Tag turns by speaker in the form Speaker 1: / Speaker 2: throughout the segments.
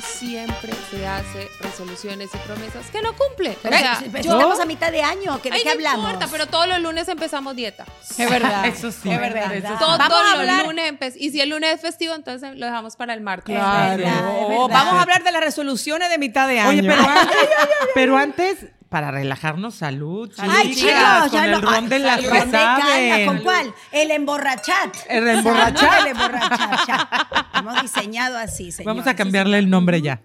Speaker 1: siempre se hace resoluciones y promesas que no cumple.
Speaker 2: Pero,
Speaker 1: o sea,
Speaker 2: pero
Speaker 1: yo-
Speaker 2: estamos a mitad de año, ¿que ¿de
Speaker 1: Ay,
Speaker 2: qué
Speaker 1: no
Speaker 2: hablamos?
Speaker 1: importa, pero todos los lunes empezamos dieta.
Speaker 2: Es verdad.
Speaker 3: Eso sí.
Speaker 2: Es verdad.
Speaker 3: eso sí.
Speaker 1: Todos
Speaker 2: Vamos
Speaker 1: los
Speaker 2: hablar-
Speaker 1: lunes Y si el lunes es festivo, entonces lo dejamos para el martes.
Speaker 3: Claro.
Speaker 2: verdad, es
Speaker 3: Oh,
Speaker 2: verdad.
Speaker 3: Vamos a hablar de las resoluciones de mitad de año.
Speaker 4: Oye, pero antes, pero antes, para relajarnos, salud,
Speaker 2: Ay, chicos,
Speaker 4: con
Speaker 2: ya
Speaker 4: el
Speaker 2: no.
Speaker 4: ron de que saben.
Speaker 2: ¿Con cuál? El emborrachat.
Speaker 4: El emborrachat.
Speaker 2: El emborrachat. ya. Hemos diseñado así, señor.
Speaker 4: Vamos a cambiarle el nombre ya.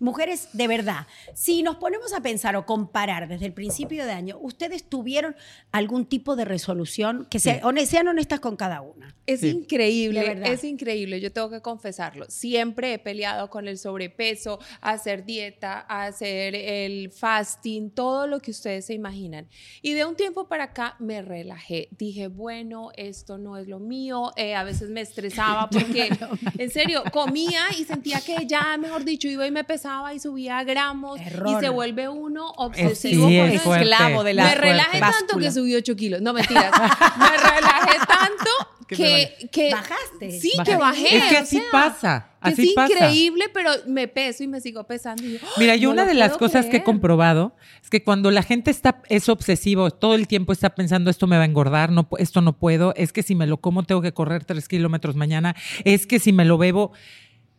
Speaker 2: Mujeres, de verdad, si nos ponemos a pensar o comparar desde el principio de año, ¿ustedes tuvieron algún tipo de resolución? Que se- hone- sean honestas con cada una.
Speaker 1: Es
Speaker 4: Sí.
Speaker 1: Increíble,
Speaker 2: verdad.
Speaker 1: es increíble, yo tengo que confesarlo. Siempre he peleado con el sobrepeso, hacer dieta, hacer el fasting, todo lo que ustedes se imaginan. Y de un tiempo para acá me relajé. Dije, bueno, esto no es lo mío. Eh, a veces me estresaba porque, en serio, comía y sentía que ya, mejor dicho, iba y me pesaba y subía gramos
Speaker 2: Error.
Speaker 1: y se vuelve uno obsesivo
Speaker 4: sí,
Speaker 1: con
Speaker 4: es fuerte.
Speaker 3: esclavo de la
Speaker 1: me relajé tanto
Speaker 3: báscula.
Speaker 1: que subí 8 kilos. No, mentiras. me relajé tanto que, que
Speaker 2: Bajaste.
Speaker 1: Sí,
Speaker 4: Bajaste.
Speaker 1: que bajé.
Speaker 4: Es que
Speaker 1: o
Speaker 4: así
Speaker 1: sea,
Speaker 4: pasa,
Speaker 1: que
Speaker 4: así
Speaker 1: es
Speaker 4: pasa.
Speaker 1: increíble, pero me peso y me sigo pesando. y yo.
Speaker 4: Mira, yo
Speaker 1: no
Speaker 4: una de las cosas que he comprobado es que cuando la gente está es obsesivo, todo el tiempo está pensando esto me va a engordar, no, esto no puedo, es que si me lo como tengo que correr tres kilómetros mañana, es que si me lo bebo,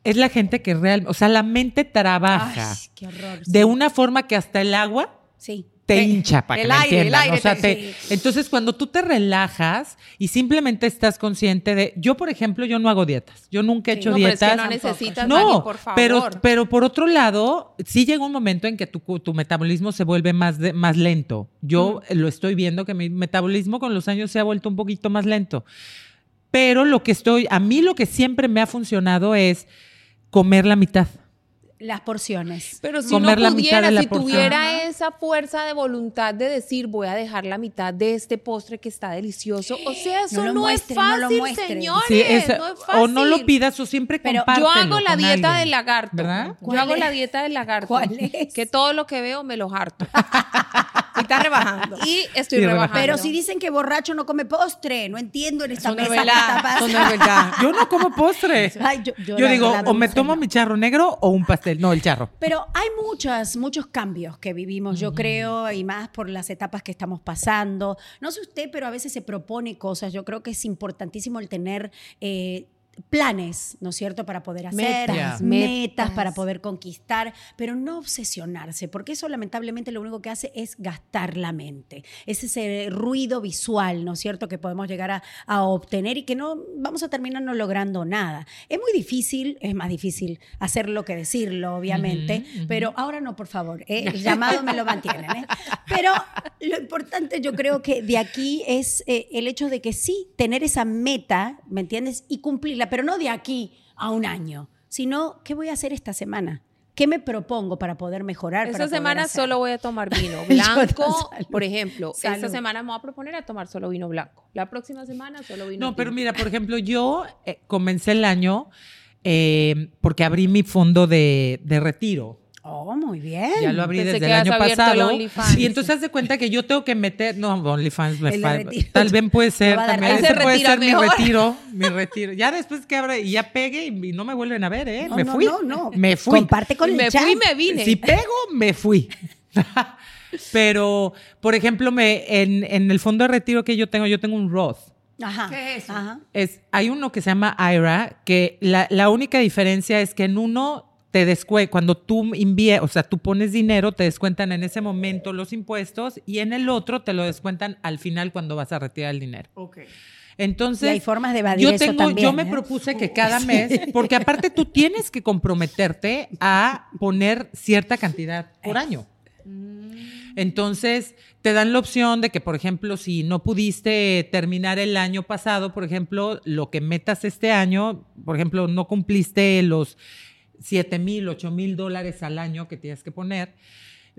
Speaker 4: es la gente que realmente, o sea, la mente trabaja
Speaker 2: Ay, qué horror.
Speaker 4: de
Speaker 2: sí.
Speaker 4: una forma que hasta el agua
Speaker 2: Sí.
Speaker 4: te
Speaker 3: Eh,
Speaker 4: hincha para que
Speaker 3: el
Speaker 4: me
Speaker 3: aire, el aire
Speaker 4: o sea,
Speaker 3: te-
Speaker 4: entonces cuando tú te relajas y simplemente estás consciente de, yo por ejemplo, yo no hago dietas, yo nunca he hecho
Speaker 1: No, pero es
Speaker 4: dietas.
Speaker 1: que no necesitas,
Speaker 4: No,
Speaker 1: por favor.
Speaker 4: pero, pero por otro lado, sí llega un momento en que tu, tu metabolismo se vuelve más, de- más lento. Yo lo estoy viendo que mi metabolismo con los años se ha vuelto un poquito más lento. Pero lo que estoy, a mí lo que siempre me ha funcionado es comer la mitad.
Speaker 2: Las porciones.
Speaker 1: Pero si
Speaker 4: Comer
Speaker 1: no
Speaker 4: la mitad
Speaker 1: pudiera,
Speaker 4: la
Speaker 1: si
Speaker 4: porción.
Speaker 1: tuviera esa fuerza de voluntad de decir voy a dejar la mitad de este postre que está delicioso, o sea, eso
Speaker 2: No
Speaker 1: no, es
Speaker 2: muestre, no lo
Speaker 1: fácil,
Speaker 2: muestre.
Speaker 1: señores,
Speaker 4: Sí, es-
Speaker 1: no es fácil.
Speaker 4: o no lo pidas o siempre
Speaker 2: Pero
Speaker 1: Yo hago la dieta
Speaker 4: alguien,
Speaker 1: del lagarto.
Speaker 4: ¿Verdad?
Speaker 1: Yo
Speaker 2: ¿Cuál
Speaker 1: hago
Speaker 2: es?
Speaker 1: la dieta del lagarto.
Speaker 2: ¿Cuál es?
Speaker 1: Que todo lo que veo me lo harto.
Speaker 3: Y está rebajando.
Speaker 1: y estoy
Speaker 4: Y
Speaker 1: rebajando.
Speaker 2: Pero si dicen que borracho no come postre, no entiendo en esta
Speaker 3: Eso no es
Speaker 2: mesa qué está
Speaker 3: verdad. Eso no es
Speaker 2: pasando.
Speaker 3: verdad.
Speaker 4: Yo no como postre.
Speaker 2: Ay, yo, yo
Speaker 4: Yo
Speaker 2: la
Speaker 4: digo,
Speaker 2: verdad
Speaker 4: o me tomo mi charro negro o un pastel. No, el charro.
Speaker 2: Pero hay muchas, muchos cambios que vivimos, yo creo, y más por las etapas que estamos pasando. No sé usted, pero a veces se propone cosas. Yo creo que es importantísimo el tener eh, planes, ¿no es cierto?, para poder hacer,
Speaker 1: Metas,
Speaker 2: metas,
Speaker 1: metas.
Speaker 2: para poder conquistar, pero no obsesionarse, porque eso lamentablemente lo único que hace es gastar la mente. Es ese ruido visual, ¿no es cierto?, que podemos llegar a, a obtener y que no vamos a terminar no logrando nada. Es muy difícil, es más difícil hacerlo que decirlo, obviamente, pero ahora no, por favor, ¿eh? el llamado me lo mantienen. ¿eh? Pero lo importante yo creo que de aquí es eh, el hecho de que sí, tener esa meta, ¿me entiendes? Y cumplirla, pero no de aquí a un año, sino qué voy a hacer esta semana. ¿Qué me propongo para poder mejorar?
Speaker 1: Esta semana
Speaker 2: hacer?
Speaker 1: solo voy a tomar vino blanco, por ejemplo.
Speaker 2: Salud.
Speaker 1: Esta semana me voy a proponer a tomar solo vino blanco. La próxima semana solo vino
Speaker 4: No, pero mira, por ejemplo, yo eh, comencé el año eh, porque abrí mi fondo de, de retiro.
Speaker 2: Oh, muy bien.
Speaker 4: Ya lo abrí
Speaker 1: Pensé
Speaker 4: desde
Speaker 1: que
Speaker 4: el año
Speaker 1: el
Speaker 4: pasado.
Speaker 1: OnlyFans.
Speaker 4: Y entonces haz de cuenta que yo tengo que meter. No, OnlyFans me
Speaker 2: El de
Speaker 4: fa-
Speaker 2: retiro.
Speaker 4: Tal vez puede ser también. Ese puede ser mi retiro. Mi retiro. Ya después que abra y ya pegue y no me vuelven a ver, ¿eh?
Speaker 2: No,
Speaker 4: me
Speaker 2: no,
Speaker 4: fui.
Speaker 2: no, no.
Speaker 4: Me fui.
Speaker 2: Comparte con
Speaker 1: Y
Speaker 2: el
Speaker 1: me
Speaker 2: chat.
Speaker 1: fui y me vine.
Speaker 4: Si pego, me fui. Pero, por ejemplo, me, en, en el fondo de retiro que yo tengo, yo tengo un Roth.
Speaker 2: Ajá.
Speaker 3: ¿Qué es eso?
Speaker 2: Ajá.
Speaker 4: Es, hay uno que se llama IRA, que la, la única diferencia es que en uno te descue cuando tú invie, o sea, tú pones dinero, te descuentan en ese momento los impuestos y en el otro te lo descuentan al final cuando vas a retirar el dinero.
Speaker 3: Ok.
Speaker 4: Entonces,
Speaker 2: Y hay formas de evadir
Speaker 4: yo
Speaker 2: eso
Speaker 4: tengo,
Speaker 2: también,
Speaker 4: yo me
Speaker 2: ¿eh?
Speaker 4: propuse que cada mes, porque aparte tú tienes que comprometerte a poner cierta cantidad por año. Entonces, te dan la opción de que, por ejemplo, si no pudiste terminar el año pasado, por ejemplo, lo que metas este año, por ejemplo, no cumpliste los 7 mil, 8 mil dólares al año que tienes que poner,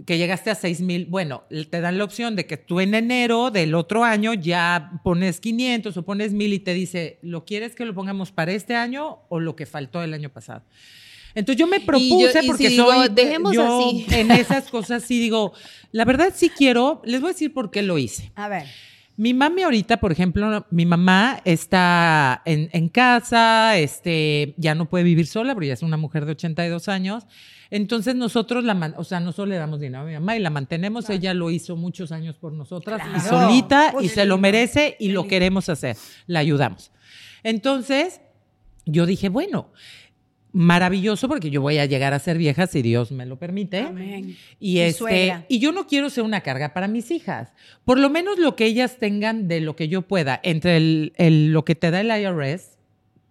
Speaker 4: que llegaste a 6 mil, bueno, te dan la opción de que tú en enero del otro año ya pones 500 o pones 1000 y te dice, ¿lo quieres que lo pongamos para este año o lo que faltó el año pasado? Entonces yo me propuse
Speaker 1: y
Speaker 4: porque
Speaker 1: si digo,
Speaker 4: soy
Speaker 1: dejemos
Speaker 4: yo
Speaker 1: así.
Speaker 4: en esas cosas sí digo, la verdad sí quiero, les voy a decir por qué lo hice.
Speaker 2: A ver.
Speaker 4: Mi mami ahorita, por ejemplo, mi mamá está en, en casa, este, ya no puede vivir sola, porque ya es una mujer de 82 años. Entonces nosotros la, o sea, nosotros le damos dinero a mi mamá y la mantenemos. Ella lo hizo muchos años por nosotras y solita
Speaker 2: Pues
Speaker 4: y
Speaker 2: sí.
Speaker 4: se lo merece y lo queremos hacer. La ayudamos. Entonces, yo dije, bueno, maravilloso porque yo voy a llegar a ser vieja si Dios me lo permite.
Speaker 2: Amén.
Speaker 4: Y, este, y yo no quiero ser una carga para mis hijas. Por lo menos lo que ellas tengan de lo que yo pueda, entre el, el- lo que te da el IRS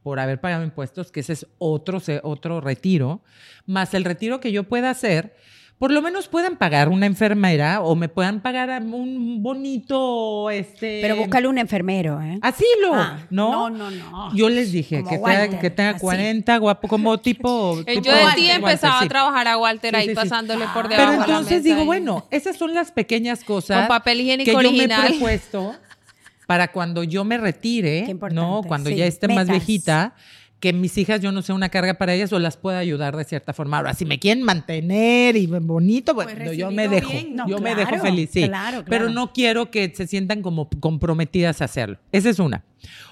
Speaker 4: por haber pagado impuestos, que ese es otro, otro retiro, más el retiro que yo pueda hacer, por lo menos puedan pagar una enfermera o me puedan pagar un bonito, este...
Speaker 2: Pero búscale un enfermero, ¿eh?
Speaker 4: Asilo,
Speaker 2: Ah,
Speaker 4: ¿no?
Speaker 2: no, no, no.
Speaker 4: Yo les dije que,
Speaker 2: Walter,
Speaker 4: tenga, que tenga
Speaker 2: así.
Speaker 4: 40, guapo, como tipo.
Speaker 1: El
Speaker 4: tipo
Speaker 1: yo de ti empezaba
Speaker 4: sí.
Speaker 1: a trabajar a Walter
Speaker 4: Sí,
Speaker 1: ahí
Speaker 4: sí, sí.
Speaker 1: pasándole por
Speaker 2: Ah.
Speaker 1: debajo
Speaker 4: Pero
Speaker 1: la
Speaker 4: entonces
Speaker 1: mesa
Speaker 4: digo,
Speaker 1: y-
Speaker 4: bueno, esas son las pequeñas cosas
Speaker 1: Con papel higiénico
Speaker 4: que yo me he propuesto para cuando yo me retire,
Speaker 2: Qué importante,
Speaker 4: ¿no? Cuando
Speaker 2: sí.
Speaker 4: ya esté más viejita, que mis hijas yo no sea una carga para ellas o las pueda ayudar de cierta forma. Ahora, si me quieren mantener y bonito, bueno,
Speaker 3: Pues
Speaker 4: yo me dejo.
Speaker 2: No,
Speaker 4: yo me dejo feliz, sí.
Speaker 2: claro,
Speaker 4: Pero no quiero que se sientan como comprometidas a hacerlo. Esa es una.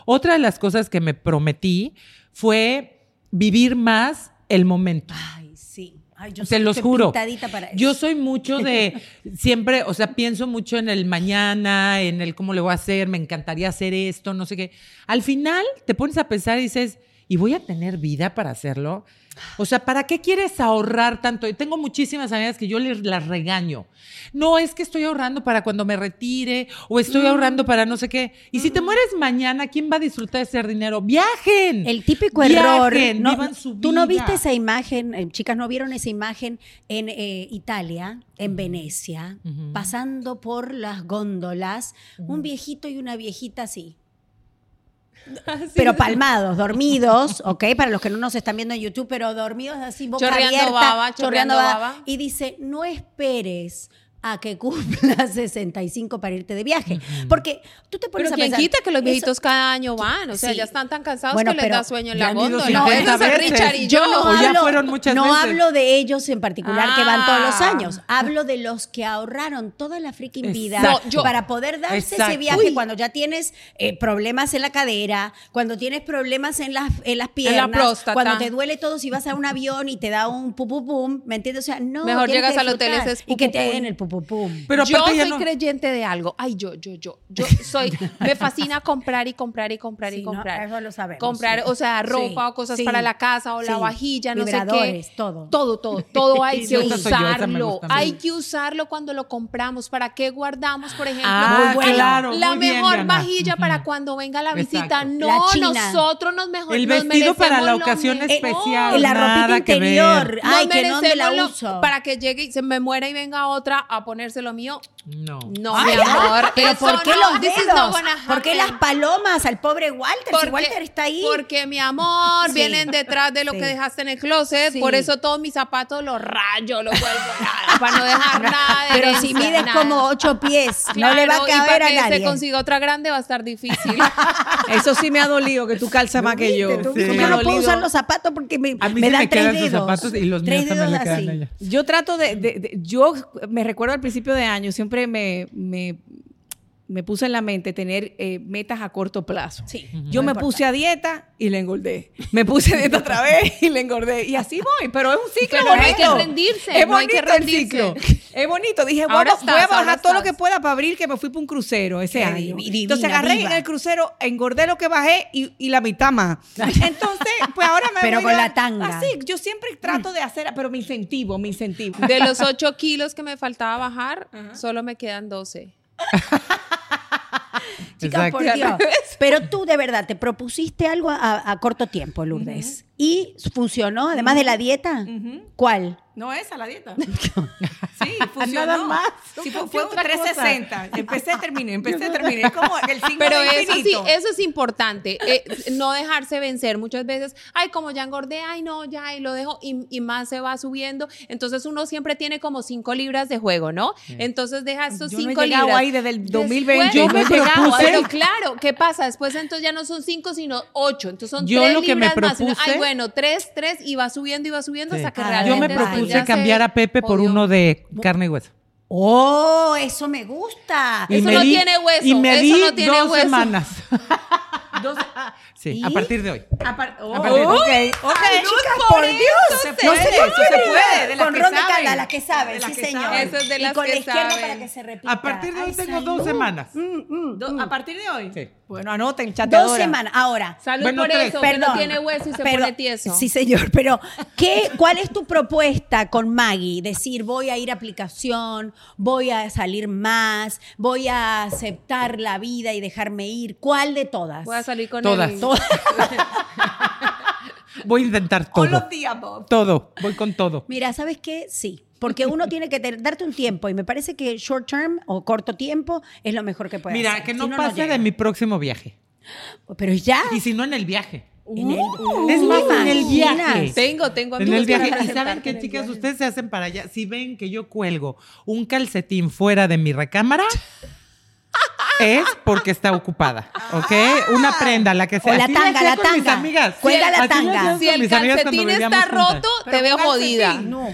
Speaker 4: Otra de las cosas que me prometí fue vivir más el momento.
Speaker 2: Ay, sí. Ay, yo
Speaker 4: Se
Speaker 2: soy-
Speaker 4: los juro.
Speaker 2: para.
Speaker 4: Yo soy mucho de siempre, o sea, pienso mucho en el mañana, en el cómo le voy a hacer, me encantaría hacer esto, no sé qué. Al final te pones a pensar y dices, ¿y voy a tener vida para hacerlo? O sea, ¿para qué quieres ahorrar tanto? Y tengo muchísimas amigas que yo les las regaño. No, es que estoy ahorrando para cuando me retire o estoy ahorrando para no sé qué. Y si te mueres mañana, ¿quién va a disfrutar de ese dinero? Viajen.
Speaker 2: El típico error.
Speaker 4: Viajen,
Speaker 2: no,
Speaker 4: vivan su
Speaker 2: Tú no viste esa imagen, eh, chicas, no vieron esa imagen en eh, Italia, en Venecia,
Speaker 4: Ujú.
Speaker 2: pasando por las góndolas, un viejito y una viejita así. Pero palmados, dormidos, ¿ok? Para los que no nos están viendo en YouTube, pero dormidos así, boca
Speaker 1: Chorreando
Speaker 2: abierta,
Speaker 1: baba, chorreando baba.
Speaker 2: Y dice, no esperes a que cumplas 65 para irte de viaje. Porque tú te pones
Speaker 1: Pero
Speaker 2: a pensar,
Speaker 1: quita que los
Speaker 2: eso-
Speaker 1: viejitos cada año van, o sea,
Speaker 2: Sí.
Speaker 1: ya están tan cansados
Speaker 2: Bueno,
Speaker 1: que les da sueño en la góndola.
Speaker 4: 50
Speaker 1: Eso es
Speaker 4: veces.
Speaker 1: Richard y
Speaker 2: Yo
Speaker 1: yo.
Speaker 2: no
Speaker 4: O ya
Speaker 2: hablo,
Speaker 4: fueron muchas
Speaker 2: no
Speaker 4: veces.
Speaker 2: hablo de ellos en particular que van todos los
Speaker 1: Ah.
Speaker 2: años. Hablo de los que ahorraron toda la freaking vida.
Speaker 1: No, yo-
Speaker 2: para poder darse
Speaker 4: Exacto.
Speaker 2: ese viaje
Speaker 1: Uy.
Speaker 2: cuando ya tienes eh, problemas en la cadera, cuando tienes problemas en las, en las
Speaker 1: la
Speaker 2: piernas,
Speaker 1: próstata.
Speaker 2: cuando te duele todo si vas a un avión y te da un pupupum, ¿me entiendes? O sea, no.
Speaker 1: Mejor llegas al hotel,
Speaker 2: disfrutar
Speaker 1: ese es
Speaker 2: Y que te den el
Speaker 4: Pero
Speaker 1: yo soy
Speaker 4: no-
Speaker 1: creyente de algo. Ay, yo, yo, yo, yo soy, me fascina comprar y comprar y comprar
Speaker 2: Sí,
Speaker 1: y
Speaker 2: no,
Speaker 1: comprar.
Speaker 2: eso lo sabemos,
Speaker 1: Comprar,
Speaker 2: sí.
Speaker 1: o sea, ropa
Speaker 2: Sí,
Speaker 1: o cosas
Speaker 2: sí,
Speaker 1: para la casa o la vajilla, no sé qué.
Speaker 2: todo.
Speaker 1: Todo, todo, todo hay que
Speaker 4: yo,
Speaker 1: usarlo. Hay que usarlo cuando lo compramos. ¿Para qué guardamos, por ejemplo?
Speaker 4: Ah,
Speaker 1: Ay,
Speaker 2: bueno.
Speaker 4: claro,
Speaker 1: la
Speaker 4: bien,
Speaker 1: mejor vajilla para cuando venga la visita.
Speaker 4: Exacto.
Speaker 1: No,
Speaker 2: La
Speaker 1: nosotros nos mejor
Speaker 4: El
Speaker 1: nos
Speaker 4: vestido para la ocasión especial.
Speaker 2: la ropita
Speaker 4: que ver.
Speaker 2: interior. Ay, que dónde la uso.
Speaker 1: Para que llegue y se me muera y venga otra a ponerse lo mío.
Speaker 4: No.
Speaker 1: No,
Speaker 2: Ay,
Speaker 1: mi amor.
Speaker 2: Pero ¿por qué
Speaker 1: no,
Speaker 2: los dedos? ¿Por qué las palomas al pobre Walter? si
Speaker 1: Porque-
Speaker 2: Walter está ahí.
Speaker 1: Porque, mi amor,
Speaker 2: Sí.
Speaker 1: vienen detrás de lo
Speaker 2: Sí.
Speaker 1: que dejaste en el closet.
Speaker 2: Sí.
Speaker 1: Por eso todos mis zapatos los rayo, los vuelvo nada, para no dejar nada de
Speaker 2: Pero
Speaker 1: herencia,
Speaker 2: si mides
Speaker 1: nada.
Speaker 2: como ocho pies, no le va a
Speaker 1: Claro, y
Speaker 2: caber
Speaker 1: para
Speaker 2: a
Speaker 1: que
Speaker 2: nadie.
Speaker 1: se consiga otra grande va a estar difícil.
Speaker 3: Eso sí me ha dolido, que tú calzas más que yo.
Speaker 2: Yo no puedo usar los zapatos porque me,
Speaker 4: A mí
Speaker 2: me dan
Speaker 4: me
Speaker 2: tres dedos.
Speaker 4: zapatos y los
Speaker 2: tres
Speaker 4: míos también le
Speaker 2: dedos
Speaker 4: quedan.
Speaker 3: Yo trato de- Yo me recuerdo al principio de año, siempre me, me, me puse en la mente tener eh, metas a corto plazo.
Speaker 2: Sí,
Speaker 3: Yo me puse a dieta y le engordé. Me puse a dieta otra vez y le engordé. Y así voy, pero es un ciclo
Speaker 1: Pero no
Speaker 3: bonito.
Speaker 1: hay que rendirse,
Speaker 3: Es
Speaker 1: no hay que
Speaker 3: bonito el
Speaker 1: rendirse.
Speaker 3: ciclo. Es bonito. Dije, voy, a-
Speaker 1: Ahora
Speaker 3: voy a bajar todo lo que pueda para abrir que me fui para un crucero ese
Speaker 2: Qué
Speaker 3: año.
Speaker 2: divina,
Speaker 3: Entonces agarré
Speaker 2: viva.
Speaker 3: en el crucero, engordé lo que bajé y, y la mitad más. Entonces, pues ahora me
Speaker 2: Pero
Speaker 3: voy
Speaker 2: con
Speaker 3: a-
Speaker 2: la tanga.
Speaker 3: Así, yo siempre trato de hacer, pero me incentivo, me incentivo.
Speaker 1: De los 8 kilos que me faltaba bajar, solo me quedan 12.
Speaker 2: Chicas, por Dios. Pero tú de verdad te propusiste algo a, a corto tiempo, Lourdes. ¿Y funcionó, además de la dieta? ¿Cuál?
Speaker 3: No esa la dieta. Sí, funcionó.
Speaker 4: Nada más.
Speaker 3: Sí, fue,
Speaker 4: ¿Qué
Speaker 3: fue un
Speaker 4: otra
Speaker 3: 360. Empecé, terminé, empecé, terminé. Es como el signo
Speaker 1: Pero
Speaker 3: de
Speaker 1: eso sí, eso es importante, eh, no dejarse vencer. Muchas veces, ay, como ya engordé, ay, no, ya, y lo dejo, y, y más se va subiendo. Entonces uno siempre tiene como 5 libras de juego, ¿no? Entonces deja estos
Speaker 3: Yo no he
Speaker 1: 5
Speaker 3: llegado
Speaker 1: libras.
Speaker 3: ahí desde el
Speaker 1: Después-
Speaker 3: 2020.
Speaker 4: Yo
Speaker 1: no
Speaker 4: me propuse-
Speaker 1: pero claro, ¿qué pasa? Después entonces ya no son 5, sino 8. Entonces son
Speaker 4: Yo
Speaker 1: 3
Speaker 4: lo que me
Speaker 1: libras más.
Speaker 4: Propuse-
Speaker 1: Ay, bueno, 3, 3, y va subiendo y va subiendo
Speaker 4: Sí.
Speaker 1: hasta que
Speaker 2: Ah,
Speaker 1: realmente
Speaker 4: Yo me propuse
Speaker 1: se
Speaker 4: cambiar a Pepe por uno de carne y hueso.
Speaker 2: Oh, eso me gusta.
Speaker 4: Y
Speaker 1: Eso
Speaker 4: me
Speaker 1: no
Speaker 4: di-
Speaker 1: tiene hueso,
Speaker 4: Y me
Speaker 1: eso
Speaker 4: di
Speaker 1: no tiene
Speaker 4: dos
Speaker 1: hueso.
Speaker 4: semanas.
Speaker 3: Dos-
Speaker 4: Sí,
Speaker 2: ¿Y?
Speaker 4: a partir de hoy.
Speaker 3: oh,
Speaker 4: A partir-
Speaker 3: ok, ok.
Speaker 2: Chicas, por Dios.
Speaker 3: Se
Speaker 2: No
Speaker 3: puede,
Speaker 2: se
Speaker 3: eso se
Speaker 2: puede.
Speaker 3: de las
Speaker 2: Con
Speaker 3: que
Speaker 2: ron de
Speaker 3: saben.
Speaker 2: canda, las que saben,
Speaker 3: De las
Speaker 2: sí,
Speaker 3: que
Speaker 2: señor.
Speaker 1: Eso es de
Speaker 2: y
Speaker 1: las
Speaker 2: con
Speaker 1: que
Speaker 2: la izquierda
Speaker 1: saben.
Speaker 2: para que se repita.
Speaker 4: A partir de hoy
Speaker 2: Ay,
Speaker 4: tengo dos semanas.
Speaker 2: Mm, mm,
Speaker 3: Do-
Speaker 2: mm.
Speaker 3: ¿A partir de hoy?
Speaker 4: Sí.
Speaker 3: Bueno, anoten,
Speaker 2: Dos
Speaker 3: chateadora.
Speaker 2: semanas. Ahora,
Speaker 1: Salud
Speaker 4: Bueno,
Speaker 1: por
Speaker 4: tres.
Speaker 1: eso, que
Speaker 2: Perdón.
Speaker 1: no tiene hueso y se
Speaker 2: Perdón.
Speaker 1: pone tieso.
Speaker 2: Sí, señor, pero ¿qué, ¿cuál es tu propuesta con Maggie? Decir, voy a ir a aplicación, voy a salir más, voy a aceptar la vida y dejarme ir. ¿Cuál de todas?
Speaker 1: Voy a salir con
Speaker 4: Todas.
Speaker 1: él.
Speaker 4: Voy a intentar
Speaker 3: All
Speaker 4: todo.
Speaker 3: of the above.
Speaker 4: Todo. Voy con todo.
Speaker 2: Mira, ¿sabes qué? Sí. Porque uno tiene que te- darte un tiempo y me parece que short term o corto tiempo es lo mejor que puedes
Speaker 4: Mira,
Speaker 2: hacer.
Speaker 4: que
Speaker 2: Si
Speaker 4: no,
Speaker 2: no
Speaker 4: pase de mi próximo viaje.
Speaker 2: Pero ya.
Speaker 4: Y si no, en el viaje.
Speaker 2: En el-
Speaker 4: es más, en el viaje.
Speaker 1: Tengo, tengo
Speaker 4: En
Speaker 1: amigos
Speaker 4: el viaje. ¿Y saben
Speaker 1: en el
Speaker 4: chicas? Ustedes se hacen para allá. Si ven que yo cuelgo un calcetín fuera de mi recámara, es porque está ocupada. ¿Ok? Una prenda, la que sea.
Speaker 2: O la
Speaker 4: Así
Speaker 2: tanga, la
Speaker 4: con mis
Speaker 2: tanga.
Speaker 4: amigas.
Speaker 2: Cuelga la tanga.
Speaker 1: Si el
Speaker 4: mis amigas cuando
Speaker 1: calcetín está
Speaker 4: juntas.
Speaker 1: roto, te veo jodida.
Speaker 2: No.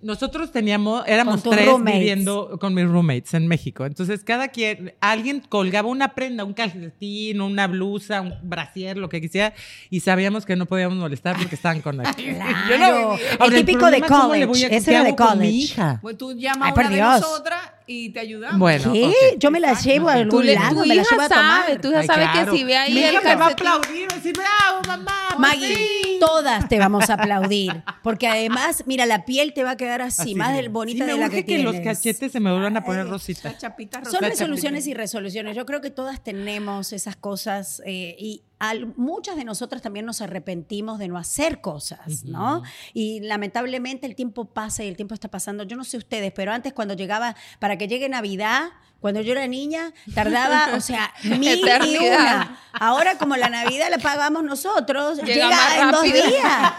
Speaker 4: Nosotros teníamos, éramos tres
Speaker 2: roommates.
Speaker 4: viviendo con mis roommates en México. Entonces, cada quien, alguien colgaba una prenda, un calcetín, una blusa, un brasier, lo que quisiera, y sabíamos que no podíamos molestar porque estaban con nosotros.
Speaker 2: Claro.
Speaker 4: Ahora,
Speaker 2: el típico de college.
Speaker 4: ¿qué
Speaker 2: era de college.
Speaker 4: mi hija.
Speaker 3: Pues tú llamas
Speaker 2: Ay,
Speaker 3: a una de
Speaker 2: Dios.
Speaker 3: nosotras y te ayudamos.
Speaker 4: Bueno,
Speaker 2: ¿Qué? Yo me la llevo a
Speaker 1: Tú
Speaker 2: algún
Speaker 1: le-
Speaker 2: lado,
Speaker 1: tu
Speaker 2: me la llevo a tomar.
Speaker 1: tú ya
Speaker 4: Ay,
Speaker 1: sabes
Speaker 4: claro.
Speaker 1: que si ve ahí
Speaker 4: Mi
Speaker 1: el
Speaker 4: me va a aplaudir, va a decir, bravo, mamá.
Speaker 2: Maggie,
Speaker 4: sí".
Speaker 2: todas te vamos a aplaudir. Porque además, mira, la piel te va a quedar así,
Speaker 4: Así
Speaker 2: más
Speaker 4: de-
Speaker 2: del bonita
Speaker 4: Sí,
Speaker 2: de la que,
Speaker 4: que
Speaker 2: tienes.
Speaker 4: los cachetes se me vuelvan a poner rositas.
Speaker 2: Son resoluciones
Speaker 4: chapita.
Speaker 2: y resoluciones. Yo creo que todas tenemos esas cosas eh, y al- muchas de nosotras también nos arrepentimos de no hacer cosas, ¿no? Y lamentablemente el tiempo pasa y el tiempo está pasando. Yo no sé ustedes, pero antes cuando llegaba, para que llegue Navidad, cuando yo era niña, tardaba, o sea, mil y una. Ahora como la Navidad la pagamos nosotros,
Speaker 1: Llega
Speaker 2: en dos días.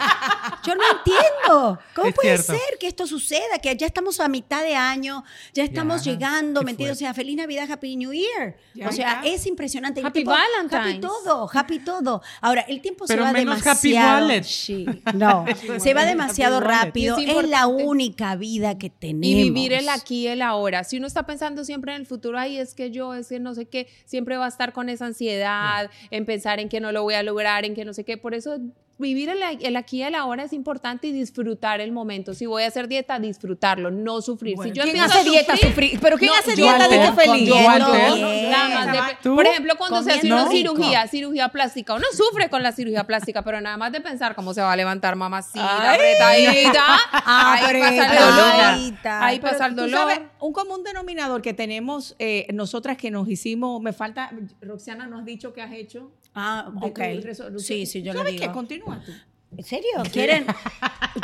Speaker 2: Yo no entiendo. ¿Cómo
Speaker 4: Es
Speaker 2: puede
Speaker 4: cierto.
Speaker 2: ser que esto suceda? Que ya estamos a mitad de año, ya estamos
Speaker 4: Ya,
Speaker 2: llegando, ¿me entiendes? O sea, feliz Navidad, Happy New Year.
Speaker 3: Ya,
Speaker 2: o sea,
Speaker 3: ya.
Speaker 2: es impresionante.
Speaker 1: Happy
Speaker 2: tiempo- Happy todo, happy todo. Ahora, el tiempo
Speaker 4: Pero
Speaker 2: se va
Speaker 4: menos Happy
Speaker 2: demasiado.
Speaker 4: Wallet.
Speaker 2: Sí, no, se va
Speaker 4: Happy
Speaker 2: demasiado
Speaker 4: Wallet.
Speaker 2: rápido.
Speaker 1: Es
Speaker 2: Es, la única vida que tenemos.
Speaker 1: Y vivir el aquí y el ahora. Si uno está pensando siempre en el futuro, ay, es que yo, es que no sé qué, siempre va a estar con esa ansiedad, en pensar en que no lo voy a lograr, en que no sé qué. Por eso vivir el, el aquí y el ahora es importante y disfrutar el momento. Si voy a hacer dieta, disfrutarlo, no sufrir.
Speaker 3: Bueno,
Speaker 1: si yo
Speaker 3: ¿quién
Speaker 1: empiezo
Speaker 3: hace
Speaker 1: a
Speaker 3: dieta
Speaker 1: sufrir,
Speaker 3: sufrir? ¿Pero quién
Speaker 1: No,
Speaker 3: hace
Speaker 1: yo
Speaker 3: dieta dice feliz?
Speaker 4: Walter.
Speaker 2: bien.
Speaker 1: Nada más de- por ejemplo, cuando se hace una cirugía, cirugía plástica, uno sufre con la cirugía plástica, pero nada más de pensar cómo se va a levantar mamacita,
Speaker 3: Ay.
Speaker 1: apretadita, ahí pasa el dolor, ahí pasa el dolor.
Speaker 3: sabes, un común denominador que tenemos eh, nosotras que nos hicimos, me falta, Roxana nos has dicho que has hecho.
Speaker 2: Ah,
Speaker 3: de
Speaker 2: ok.
Speaker 3: tu resolución.
Speaker 2: Sí, sí, yo lo
Speaker 3: ¿Sabes
Speaker 2: digo.
Speaker 3: qué? Continúa tú.
Speaker 2: ¿En serio? ¿Quieren?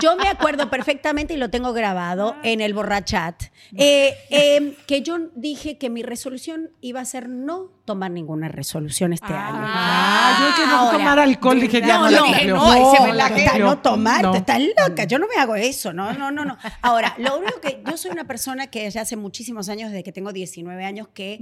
Speaker 2: Yo me acuerdo perfectamente y lo tengo grabado
Speaker 3: Ah.
Speaker 2: en el borrachat, eh, eh, que yo dije que mi resolución iba a ser no tomar ninguna resolución este año.
Speaker 4: Ah, yo que no
Speaker 2: Ahora.
Speaker 4: tomar alcohol dije ya
Speaker 2: No,
Speaker 4: no,
Speaker 2: no, dije, no, se me la
Speaker 4: creo.
Speaker 2: no tomar,
Speaker 4: No.
Speaker 2: te estás loca, yo no me hago eso, no, no, no, no. Ahora, lo único que yo soy una persona que ya hace muchísimos años, desde que tengo 19 años, que,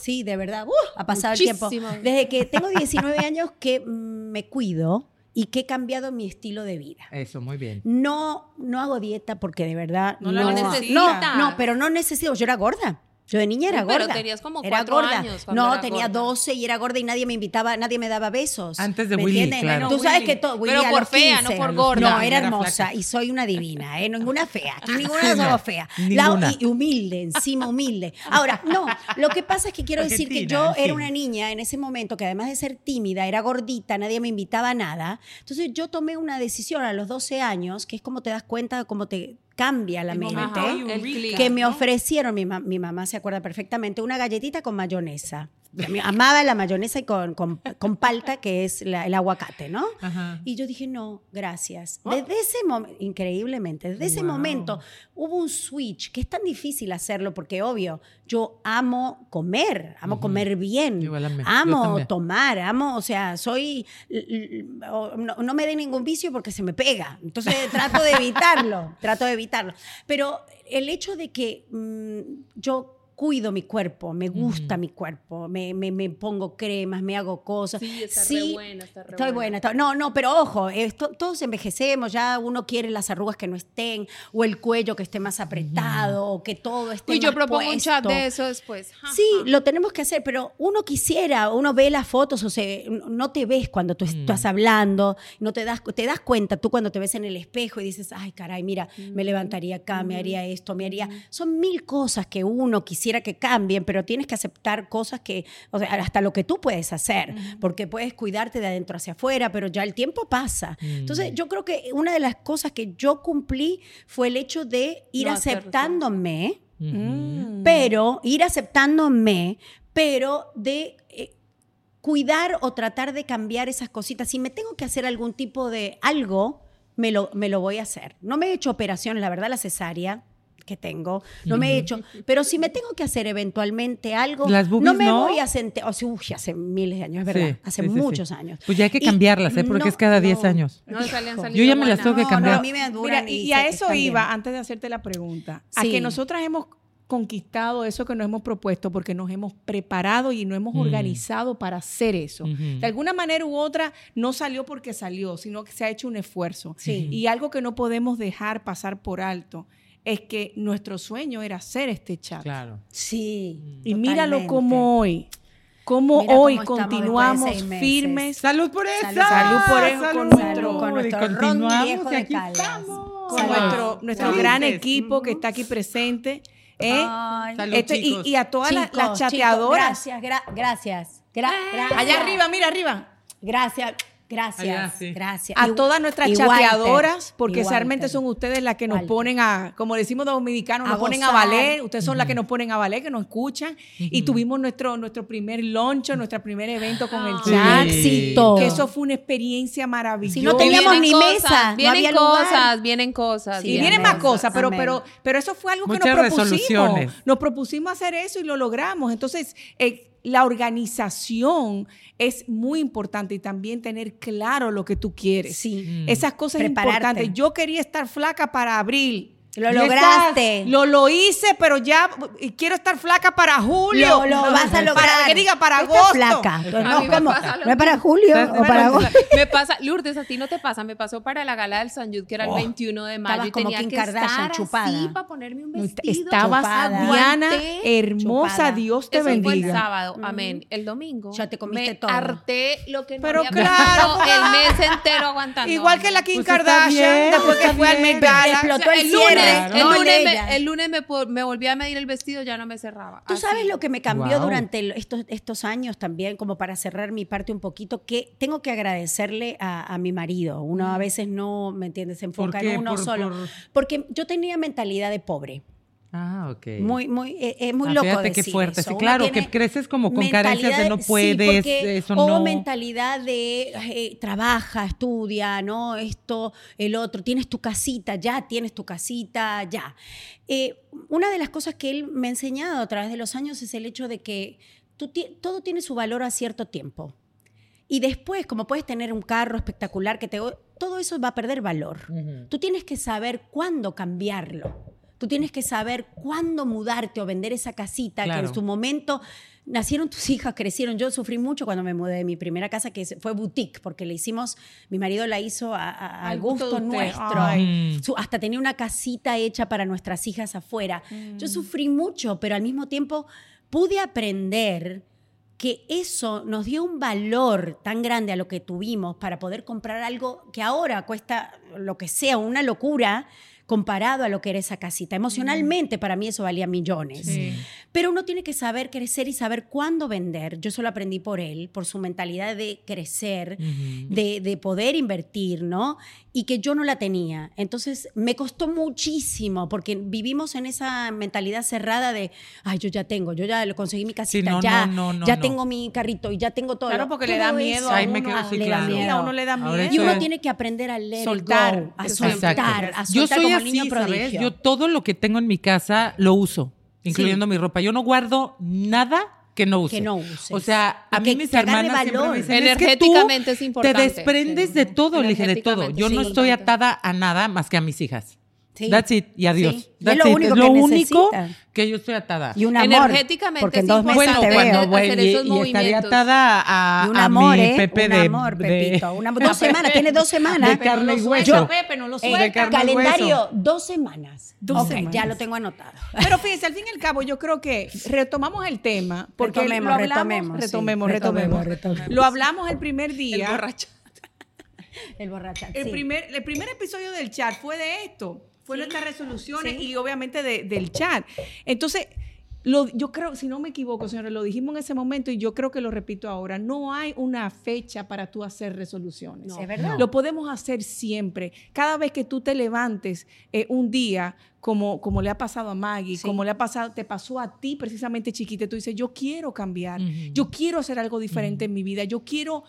Speaker 2: sí, de verdad, uf, ha pasado el tiempo. Desde que tengo 19 años que mm, me cuido y que he cambiado mi estilo de vida.
Speaker 4: Eso, muy bien.
Speaker 2: No, no hago dieta porque de verdad
Speaker 3: No
Speaker 2: no,
Speaker 3: la
Speaker 2: no, no, pero no necesito. Yo era gorda. Yo de niña era
Speaker 1: Uy, pero
Speaker 2: gorda.
Speaker 1: tenías como
Speaker 2: era
Speaker 1: cuatro
Speaker 2: gorda.
Speaker 1: años
Speaker 2: No,
Speaker 1: era
Speaker 2: tenía
Speaker 1: gorda.
Speaker 2: 12 y era gorda y nadie me invitaba, nadie me daba besos.
Speaker 4: Antes de
Speaker 2: ¿Me
Speaker 4: Willy,
Speaker 2: entiendes?
Speaker 4: claro.
Speaker 2: Tú sabes que todo.
Speaker 1: Pero por fea, no
Speaker 2: 15.
Speaker 1: por gorda.
Speaker 2: No, era
Speaker 4: Era
Speaker 2: hermosa
Speaker 4: flaca.
Speaker 2: y soy una divina, ¿eh? Ninguna fea. Aquí ninguna somos fea.
Speaker 4: Ninguna.
Speaker 2: y humilde, encima humilde. Ahora, no, lo que pasa es que quiero decir que yo era una niña en ese momento que además de ser tímida, era gordita, nadie me invitaba a nada. Entonces yo tomé una decisión a los 12 años, que es como te das cuenta de cómo te cambia la mente.
Speaker 1: Ajá.
Speaker 2: Que me ofrecieron, mi, ma- mi mamá se acuerda perfectamente, una galletita con mayonesa. Amaba la mayonesa y con, con, con palta, que es la- el aguacate, ¿no?
Speaker 4: Ajá.
Speaker 2: Y yo dije, no, gracias. Desde ese momento, increíblemente, desde ese momento hubo un switch que es tan difícil hacerlo porque, obvio, yo amo comer, amo comer bien, amo tomar, amo, o sea, soy, no me dé ningún vicio porque se me pega. Entonces trato de evitarlo, trato de evitarlo. Pero el hecho de que mm, yo cuido mi cuerpo, me gusta mi cuerpo, me, me- me pongo cremas, me hago cosas.
Speaker 1: Sí, está re buena, está re
Speaker 2: Estoy buena. No, no, pero ojo, esto- todos envejecemos, ya uno quiere las arrugas que no estén, o el cuello que esté más apretado, o que todo esté
Speaker 1: Uy, yo propongo un chat de eso después. Ja,
Speaker 2: Sí, lo tenemos que hacer, pero uno quisiera, uno ve las fotos, o sea, no te ves cuando tú estás hablando, no te das, te das cuenta tú cuando te ves en el espejo y dices, ay, caray, mira, me levantaría acá, me haría esto, me haría. Son mil cosas que uno quisiera que cambien, pero tienes que aceptar cosas que, o sea, hasta lo que tú puedes hacer, porque puedes cuidarte de adentro hacia afuera, pero ya el tiempo pasa. Entonces, yo creo que una de las cosas que yo cumplí fue el hecho de ir
Speaker 1: No
Speaker 2: aceptándome
Speaker 3: Mm.
Speaker 2: pero ir aceptándome, pero de eh, cuidar o tratar de cambiar esas cositas. Si me tengo que hacer algún tipo de algo, me lo, me lo voy a hacer. No me he hecho operaciones, la verdad, la cesárea que tengo, no me he hecho, pero si me tengo que hacer eventualmente algo,
Speaker 4: Las boobies,
Speaker 2: no me
Speaker 4: ¿no?
Speaker 2: voy a sentir, o sea, uy, hace miles de años, es verdad,
Speaker 4: Sí,
Speaker 2: hace
Speaker 4: sí, sí, sí.
Speaker 2: muchos años.
Speaker 4: Pues ya hay que cambiarlas, ¿eh? Porque
Speaker 2: no,
Speaker 4: es cada 10
Speaker 2: no.
Speaker 4: años.
Speaker 1: Salen
Speaker 2: Yo
Speaker 4: ya me las tengo que cambiar.
Speaker 2: no, a mí me
Speaker 3: Mira,
Speaker 2: y,
Speaker 3: y, a eso iba,
Speaker 2: bien.
Speaker 3: antes de hacerte la pregunta, a
Speaker 2: Sí.
Speaker 3: que nosotras hemos conquistado eso que nos hemos propuesto porque nos hemos preparado y nos hemos
Speaker 4: Mm.
Speaker 3: organizado para hacer eso.
Speaker 4: Ujú.
Speaker 3: De alguna manera u otra no salió porque salió, sino que se ha hecho un esfuerzo.
Speaker 2: Sí.
Speaker 3: Y algo que no podemos dejar pasar por alto es que nuestro sueño era hacer este chat.
Speaker 4: Claro.
Speaker 2: Sí.
Speaker 3: Y míralo
Speaker 2: totalmente.
Speaker 3: como hoy, como
Speaker 2: Mira cómo
Speaker 3: hoy
Speaker 2: de
Speaker 3: continuamos
Speaker 2: meses.
Speaker 3: firmes.
Speaker 4: ¡Salud por eso!
Speaker 2: Salud.
Speaker 3: Salud por eso, con
Speaker 4: ¡Salud!
Speaker 3: nuestro-
Speaker 2: con nuestro
Speaker 4: Y
Speaker 2: ron
Speaker 4: continuamos
Speaker 2: viejo de
Speaker 4: aquí
Speaker 3: con
Speaker 2: Salud.
Speaker 3: nuestro, nuestro gran equipo que está aquí presente. ¿eh?
Speaker 2: Ay.
Speaker 4: Salud,
Speaker 3: Esto- y, y a todas las-
Speaker 2: Chicos,
Speaker 3: las
Speaker 2: chicos,
Speaker 3: chateadoras.
Speaker 2: gracias, gra- gracias. Gra- gracias.
Speaker 3: Allá arriba, mira arriba.
Speaker 2: Gracias, gracias,
Speaker 4: Allá, sí.
Speaker 2: gracias.
Speaker 3: A
Speaker 2: Y-
Speaker 3: todas nuestras chateadoras, porque realmente son ustedes las que nos
Speaker 2: Walter.
Speaker 3: ponen a, como decimos dominicanos, nos
Speaker 2: A
Speaker 3: ponen a valer. Ustedes son las que nos ponen a valer, que nos escuchan. Y tuvimos nuestro, nuestro primer lunch, nuestro primer evento con el chat.
Speaker 2: Éxito.
Speaker 3: Que eso fue una experiencia maravillosa.
Speaker 2: Si no teníamos
Speaker 1: Vienen
Speaker 2: ni
Speaker 1: cosas,
Speaker 2: mesa, no
Speaker 1: vienen
Speaker 2: lugar.
Speaker 1: cosas, vienen cosas.
Speaker 2: Sí,
Speaker 3: Y vienen más cosas, pero,
Speaker 2: Amén.
Speaker 3: pero, pero eso fue algo que nos propusimos.
Speaker 4: resoluciones.
Speaker 3: Nos propusimos hacer eso y lo logramos. Entonces, eh, la organización es muy importante y también tener claro lo que tú quieres.
Speaker 2: Sí.
Speaker 3: Esas cosas
Speaker 2: Prepararte.
Speaker 3: importantes. Yo quería estar flaca para abril.
Speaker 2: Lo lograste.
Speaker 3: estás- lo, lo hice, pero ya quiero estar flaca para julio.
Speaker 2: Lo, lo vas a lograr.
Speaker 3: Para que diga para agosto.
Speaker 2: flaca. No,
Speaker 1: mí me
Speaker 2: ¿cómo?
Speaker 1: pasa lo
Speaker 2: ¿No es para julio
Speaker 4: ¿Estás
Speaker 2: o para agosto?
Speaker 1: Me pasa, Lourdes, a ti no te pasa, me pasó para la gala del San Jude, que era el
Speaker 2: Oh,
Speaker 1: 21 de mayo, y
Speaker 2: como
Speaker 1: tenía
Speaker 2: Kim
Speaker 1: que
Speaker 2: Kardashian,
Speaker 1: estar
Speaker 2: chupada.
Speaker 1: así para ponerme un vestido.
Speaker 3: Estabas
Speaker 2: Chupada.
Speaker 3: Diana, hermosa,
Speaker 2: Chupada.
Speaker 3: Dios te
Speaker 1: Eso fue el
Speaker 3: bendiga.
Speaker 1: sábado, amén. El domingo.
Speaker 2: Ya te comiste
Speaker 1: me
Speaker 2: todo.
Speaker 1: harté lo que no
Speaker 3: Pero
Speaker 1: había
Speaker 3: claro,
Speaker 1: el mes entero aguantando.
Speaker 3: Igual que la Kim
Speaker 4: Pues está
Speaker 3: Kardashian, después que
Speaker 4: está
Speaker 3: fue al. Met Gala.
Speaker 2: Explotó el
Speaker 1: el el
Speaker 2: no
Speaker 1: lunes, me, el lunes me, me volví a medir el vestido, ya no me cerraba.
Speaker 2: Tú
Speaker 1: Así.
Speaker 2: sabes lo que me cambió
Speaker 4: Wow.
Speaker 2: durante estos, estos años también, como para cerrar mi parte un poquito, que tengo que agradecerle a, a mi marido. Uno a veces no, ¿me entiendes? Se enfoca en uno
Speaker 4: Por-
Speaker 2: solo.
Speaker 4: por-
Speaker 2: Porque yo tenía mentalidad de pobre.
Speaker 4: Ah, ok.
Speaker 2: Muy, muy, eh, es muy
Speaker 4: Ah,
Speaker 2: loco
Speaker 4: fíjate qué
Speaker 2: decir
Speaker 4: fuerte.
Speaker 2: eso.
Speaker 4: Sí, claro, que creces como con carencias de no
Speaker 2: sí,
Speaker 4: puedes,
Speaker 2: porque-
Speaker 4: eso
Speaker 2: o
Speaker 4: no.
Speaker 2: mentalidad de eh, trabaja, estudia, ¿no? Esto, el otro, tienes tu casita, ya tienes tu casita, ya. Eh, una de las cosas que él me ha enseñado a través de los años es el hecho de que tú todo tiene su valor a cierto tiempo. Y después, como puedes tener un carro espectacular que te... Todo eso va a perder valor.
Speaker 4: Ujú.
Speaker 2: Tú tienes que saber cuándo cambiarlo. Tú tienes que saber cuándo mudarte o vender esa casita que en su momento nacieron tus hijas, crecieron. Yo sufrí mucho cuando me mudé de mi primera casa, que fue boutique, porque le hicimos, mi marido la hizo a- a- al
Speaker 3: gusto
Speaker 2: nuestro.
Speaker 4: Ay.
Speaker 2: Hasta tenía una casita hecha para nuestras hijas afuera.
Speaker 3: Mm.
Speaker 2: Yo sufrí mucho, pero al mismo tiempo pude aprender que eso nos dio un valor tan grande a lo que tuvimos para poder comprar algo que ahora cuesta lo que sea, una locura comparado a lo que era esa casita. Emocionalmente para mí eso valía millones.
Speaker 3: Sí.
Speaker 2: Pero uno tiene que saber crecer y saber cuándo vender. Yo eso lo aprendí por él, por su mentalidad de crecer, de, de poder invertir, ¿no? Y que yo no la tenía. Entonces me costó muchísimo porque vivimos en esa mentalidad cerrada de, ay, yo ya tengo, yo ya lo conseguí mi casita,
Speaker 4: no,
Speaker 2: ya,
Speaker 4: no, no,
Speaker 2: ya
Speaker 4: no.
Speaker 2: tengo mi carrito y ya tengo todo.
Speaker 3: Claro, porque le da miedo
Speaker 4: Ahí me
Speaker 3: uno.
Speaker 4: quedo, sí,
Speaker 2: le da
Speaker 4: claro.
Speaker 2: miedo.
Speaker 3: A uno le da miedo.
Speaker 2: Y uno tiene que aprender a it
Speaker 3: Soltar.
Speaker 2: go, a soltar, a
Speaker 4: Yo
Speaker 2: soltar
Speaker 4: soy
Speaker 2: como
Speaker 4: así,
Speaker 2: niño
Speaker 4: ¿sabes?
Speaker 2: prodigio.
Speaker 4: Yo todo lo que tengo en mi casa lo uso, incluyendo mi ropa. Yo no guardo nada que no use.
Speaker 2: Que no uses.
Speaker 4: O sea, a mí
Speaker 2: que-
Speaker 4: mis
Speaker 2: que agarre
Speaker 4: hermanas siempre
Speaker 2: valor.
Speaker 4: me dicen, es que tú
Speaker 1: Energéticamente es importante.
Speaker 4: Te desprendes de todo, le dije de todo. Yo no estoy atada a nada más que a mis hijas.
Speaker 2: Sí.
Speaker 4: That's it. Y adiós.
Speaker 2: Sí. Y es
Speaker 4: That's
Speaker 2: lo
Speaker 4: it.
Speaker 2: único
Speaker 4: es lo
Speaker 2: que
Speaker 4: único que yo estoy atada.
Speaker 2: Y un amor.
Speaker 1: Energéticamente
Speaker 2: Porque en dos meses
Speaker 1: importante.
Speaker 2: te
Speaker 1: Bueno,
Speaker 2: veo.
Speaker 1: hacer
Speaker 4: bueno, y, estaría
Speaker 1: movimientos.
Speaker 4: atada a,
Speaker 2: Y un
Speaker 4: a
Speaker 2: amor,
Speaker 4: mi
Speaker 2: ¿eh?
Speaker 4: Pepe
Speaker 2: un
Speaker 4: de,
Speaker 2: amor,
Speaker 4: de-
Speaker 2: Pepito. Una- dos semanas, tiene dos semanas.
Speaker 4: de carne y hueso.
Speaker 3: Pepe, no lo
Speaker 2: Eh,
Speaker 3: suelta.
Speaker 2: calendario,
Speaker 4: hueso.
Speaker 2: dos semanas.
Speaker 3: Dos
Speaker 2: Ok,
Speaker 3: semanas.
Speaker 2: ya lo tengo anotado.
Speaker 3: Pero fíjense, al fin y al cabo, yo creo que retomamos el tema. Porque
Speaker 2: Retomemos,
Speaker 3: lo hablamos,
Speaker 2: retomemos, sí.
Speaker 3: retomemos,
Speaker 2: Retomemos,
Speaker 3: retomemos.
Speaker 2: retomemos.
Speaker 3: Lo hablamos el primer
Speaker 1: El
Speaker 3: día.
Speaker 1: borracho.
Speaker 2: El borracha.
Speaker 3: El,
Speaker 2: sí.
Speaker 3: primer, el primer episodio del chat fue de esto, fue nuestras resoluciones
Speaker 2: sí.
Speaker 3: y obviamente de- del chat. Entonces, lo- yo creo, si no me equivoco, señores, lo dijimos en ese momento y yo creo que lo repito ahora, no hay una fecha para tú hacer resoluciones.
Speaker 2: Es verdad.
Speaker 3: Lo podemos hacer siempre. Cada vez que tú te levantes eh, un día, como, como le ha pasado a Maggie,
Speaker 2: Sí.
Speaker 3: como le ha pasado, te pasó a ti precisamente chiquita, tú dices, yo quiero cambiar, yo quiero hacer algo diferente en mi vida, yo quiero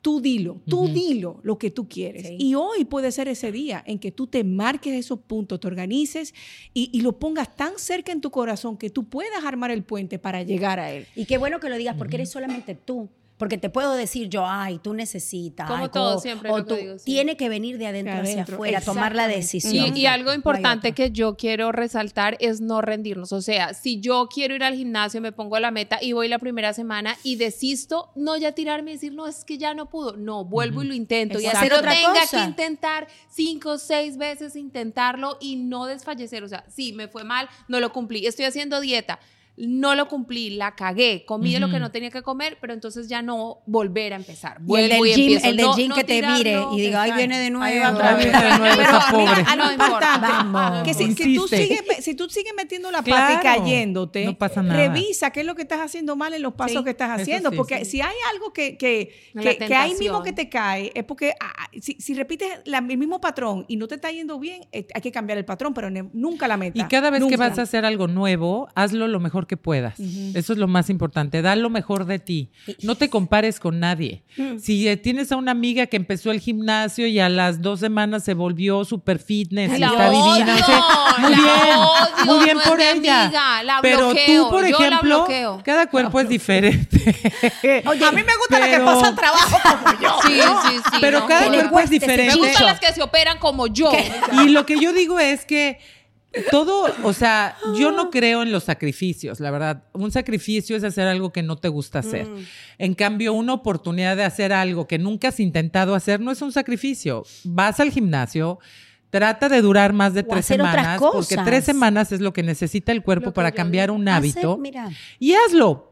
Speaker 3: Tú dilo, tú dilo lo que tú quieres.
Speaker 2: Sí.
Speaker 3: Y hoy puede ser ese día en que tú te marques esos puntos, te organices y, y lo pongas tan cerca en tu corazón que tú puedas armar el puente para llegar a él.
Speaker 2: Y qué bueno que lo digas porque eres solamente tú. Porque te puedo decir yo, ay, tú necesitas.
Speaker 1: Como
Speaker 2: ay,
Speaker 1: todo, siempre
Speaker 2: o
Speaker 1: lo que
Speaker 2: tú-
Speaker 1: digo, sí.
Speaker 2: Tiene que venir de adentro,
Speaker 3: De
Speaker 2: hacia afuera, tomar la decisión.
Speaker 1: Y, y algo importante que yo quiero resaltar es no rendirnos. O sea, si yo quiero ir al gimnasio, me pongo la meta y voy la primera semana y desisto, no ya tirarme y decir, no, es que ya no pudo. No, vuelvo y lo intento. Y
Speaker 2: Exacto. Hacer otra
Speaker 1: tenga
Speaker 2: cosa.
Speaker 1: que intentar cinco o seis veces intentarlo y no desfallecer. O sea, sí, me fue mal, no lo cumplí. Estoy haciendo dieta. No lo cumplí, la cagué, comí de lo que no tenía que comer, pero entonces ya no volver a empezar.
Speaker 2: Y el del
Speaker 1: y
Speaker 2: gym,
Speaker 1: empiezo.
Speaker 2: el del
Speaker 1: No-
Speaker 2: gym
Speaker 1: no
Speaker 2: que te mire y diga, ay,
Speaker 1: exacto.
Speaker 2: viene de nuevo.
Speaker 3: Ahí va otra
Speaker 4: Ahí
Speaker 3: vez.
Speaker 4: viene de nuevo
Speaker 3: Pero
Speaker 4: esa
Speaker 3: mira,
Speaker 4: pobre.
Speaker 3: algo
Speaker 1: No importa.
Speaker 3: importante,
Speaker 2: Vamos.
Speaker 3: que si, si tú sigues, si tú sigues metiendo la pata y cayéndote,
Speaker 4: No pasa nada.
Speaker 3: revisa qué es lo que estás haciendo mal en los pasos
Speaker 2: Sí,
Speaker 3: que estás haciendo.
Speaker 4: sí,
Speaker 3: porque
Speaker 4: sí.
Speaker 3: si hay algo que, que, que, que ahí mismo que te cae, es porque ah, si, si repites la- el mismo patrón y no te está yendo bien, eh, hay que cambiar el patrón, pero ne- nunca la meta.
Speaker 4: Y cada vez que vas a hacer algo nuevo, hazlo lo mejor que puedas. Eso es lo más importante. Da lo mejor de ti. No te compares con nadie.
Speaker 2: Mm.
Speaker 4: Si eh, tienes a una amiga que empezó el gimnasio y a las dos semanas se volvió super fitness y
Speaker 1: La
Speaker 4: está
Speaker 1: odio,
Speaker 4: divina, o sea, muy
Speaker 1: la
Speaker 4: bien,
Speaker 1: odio,
Speaker 4: muy bien
Speaker 1: no
Speaker 4: por ella.
Speaker 1: amiga, la
Speaker 4: Pero
Speaker 1: bloqueo,
Speaker 4: tú, por
Speaker 1: yo la
Speaker 4: ejemplo,
Speaker 1: bloqueo.
Speaker 4: cada cuerpo es diferente.
Speaker 3: Oye, a mí me gusta la que
Speaker 4: pero-
Speaker 3: pasa trabajo como yo.
Speaker 1: Sí, sí, sí.
Speaker 4: Pero
Speaker 1: no.
Speaker 4: cada cuerpo es
Speaker 2: ese
Speaker 1: Me
Speaker 4: diferente.
Speaker 1: gustan las que se operan como yo.
Speaker 4: Y lo que yo digo es que todo, o sea, yo no creo en los sacrificios, la verdad. Un sacrificio es hacer algo que no te gusta hacer. En cambio, una oportunidad de hacer algo que nunca has intentado hacer no es un sacrificio. Vas al gimnasio. Trata de durar más de
Speaker 2: O
Speaker 4: tres semanas, porque tres semanas es lo que necesita el cuerpo para cambiar un hábito.
Speaker 2: Hacer, mira.
Speaker 4: Y hazlo.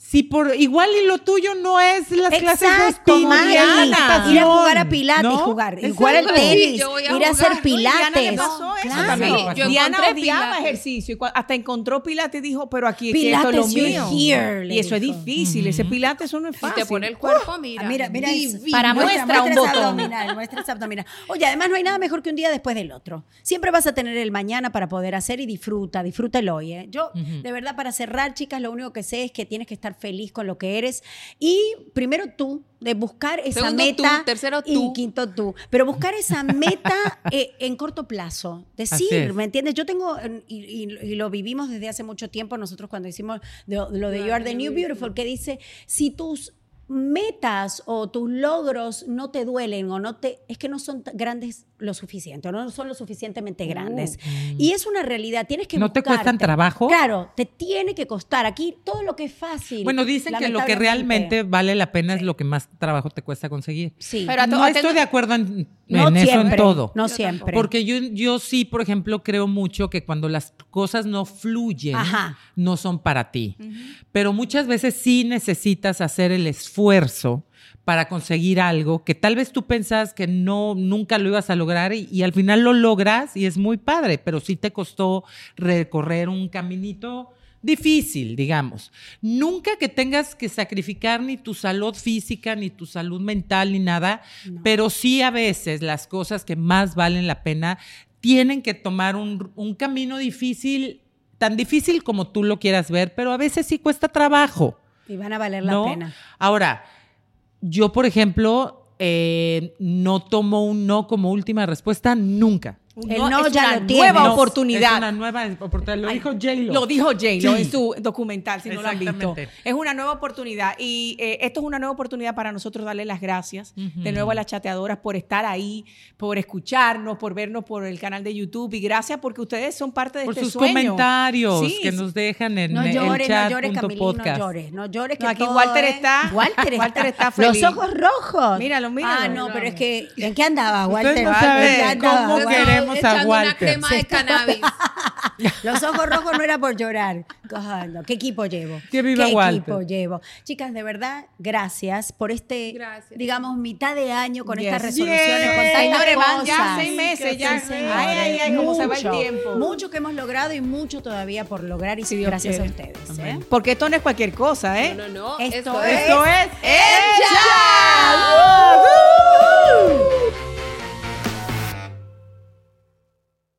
Speaker 4: Si por igual y lo tuyo no es las clases de
Speaker 2: Exacto,
Speaker 4: spinning,
Speaker 2: Mari.
Speaker 4: es
Speaker 2: Ir a jugar a pilates,
Speaker 4: ¿no?
Speaker 2: jugar, y jugar al tenis,
Speaker 1: a
Speaker 2: ir a hacer
Speaker 3: No, y Diana le
Speaker 2: pilates.
Speaker 3: pasó eso
Speaker 2: Claro.
Speaker 3: también.
Speaker 1: Sí, yo
Speaker 3: Diana odiaba
Speaker 1: pilates.
Speaker 3: ejercicio y hasta encontró pilates y dijo, pero aquí
Speaker 2: Pilates,
Speaker 3: esto es lo mío.
Speaker 2: here,
Speaker 3: y eso es difícil, ese pilates eso no es
Speaker 1: Y
Speaker 3: fácil.
Speaker 1: te pone el cuerpo, mira.
Speaker 2: Ah, mira, mira,
Speaker 1: divino.
Speaker 3: Para muestra un botón.
Speaker 2: abdominal, muestra ese abdominal. Oye, además no hay nada mejor que un día después del otro. Siempre vas a tener el mañana para poder hacer y disfruta, disfruta el hoy. ¿eh? Yo, de verdad, para cerrar, chicas, lo único que sé es que tienes que estar feliz con lo que eres y primero tú, de buscar esa
Speaker 1: Segundo tú,
Speaker 2: meta.
Speaker 1: tercero
Speaker 2: Y
Speaker 1: tú.
Speaker 2: quinto tú. Pero buscar esa meta eh, en corto plazo. Decir. ¿me entiendes? Yo tengo, y, y- y lo vivimos desde hace mucho tiempo nosotros cuando hicimos de- lo de You Are the New Beautiful, que dice, si tus metas o tus logros no te duelen o no te es que no son grandes lo suficiente o no son lo suficientemente grandes y es una realidad tienes que
Speaker 4: Uh, ¿No te cuestan trabajo?
Speaker 2: claro te tiene que costar aquí todo lo que es fácil
Speaker 4: Bueno, dicen que lo que realmente vale la pena es lo que más trabajo te cuesta conseguir.
Speaker 2: sí
Speaker 1: Pero
Speaker 4: no estoy de acuerdo en,
Speaker 2: no
Speaker 4: en eso en
Speaker 2: siempre
Speaker 4: todo.
Speaker 2: no siempre
Speaker 4: Porque yo, yo sí, por ejemplo, creo mucho que cuando las cosas no fluyen,
Speaker 2: Ajá.
Speaker 4: no son para ti. Pero muchas veces sí necesitas hacer el esfuerzo para conseguir algo que tal vez tú pensás que no nunca lo ibas a lograr y, y al final lo logras y es muy padre, pero sí te costó recorrer un caminito difícil, digamos. Nunca que tengas que sacrificar ni tu salud física, ni tu salud mental, ni nada, pero sí a veces las cosas que más valen la pena tienen que tomar un, un camino difícil, tan difícil como tú lo quieras ver, pero a veces sí cuesta trabajo.
Speaker 2: Y van a valer la pena
Speaker 4: Ahora, yo, por ejemplo, eh, no tomo un no como última respuesta nunca.
Speaker 2: El
Speaker 3: no-
Speaker 2: no
Speaker 3: es
Speaker 2: ya
Speaker 3: una
Speaker 2: lo tiene.
Speaker 3: nueva
Speaker 2: No,
Speaker 3: oportunidad.
Speaker 4: Es una nueva oportunidad. Lo
Speaker 3: Ay,
Speaker 4: dijo J-Lo.
Speaker 3: Lo dijo J-Lo
Speaker 4: Sí.
Speaker 3: en su documental, si no lo han visto. Es una nueva oportunidad. Y eh, esto es una nueva oportunidad para nosotros darle las gracias de nuevo a las chateadoras por estar ahí, por escucharnos, por vernos por el canal de YouTube. Y gracias porque ustedes son parte de
Speaker 4: Por
Speaker 3: este
Speaker 4: sus
Speaker 3: sueño.
Speaker 4: comentarios
Speaker 3: Sí,
Speaker 4: que nos dejan en
Speaker 2: No
Speaker 4: el
Speaker 2: llores,
Speaker 4: chat
Speaker 2: no llores,
Speaker 4: punto
Speaker 2: Camilín, no
Speaker 4: podcast.
Speaker 2: llores, no llores. Que
Speaker 3: No, aquí
Speaker 2: todo
Speaker 3: Walter
Speaker 2: es-
Speaker 3: está-
Speaker 2: Walter,
Speaker 3: Walter
Speaker 2: está,
Speaker 3: feliz.
Speaker 2: Los ojos rojos.
Speaker 3: Míralo, míralo.
Speaker 2: Ah, no, pero es que, ¿en qué andaba, Walter?
Speaker 4: Ustedes no
Speaker 2: ¿En
Speaker 4: saben
Speaker 2: qué andaba,
Speaker 4: queremos a
Speaker 1: una crema de cannabis.
Speaker 2: Los ojos rojos no era por llorar. Cojando. ¿Qué equipo llevo?
Speaker 4: Que viva
Speaker 2: ¿Qué
Speaker 4: Walter.
Speaker 2: equipo llevo? Chicas, de verdad, gracias por este,
Speaker 1: Gracias.
Speaker 2: digamos, mitad de año con
Speaker 3: Yes.
Speaker 2: estas resoluciones,
Speaker 3: Yes.
Speaker 2: con tantas
Speaker 3: Señores, van ya seis meses, ya.
Speaker 2: Sí, señores.
Speaker 3: Ay, ay, ay, cómo se va el
Speaker 2: Mucho,
Speaker 3: tiempo.
Speaker 2: Mucho que hemos logrado y mucho todavía por lograr y gracias a ustedes. ¿eh?
Speaker 3: Porque esto no es cualquier cosa, ¿eh?
Speaker 1: No, no, no.
Speaker 2: Esto
Speaker 1: Esto
Speaker 2: es-
Speaker 1: es
Speaker 3: Esto es
Speaker 2: ¡Ella!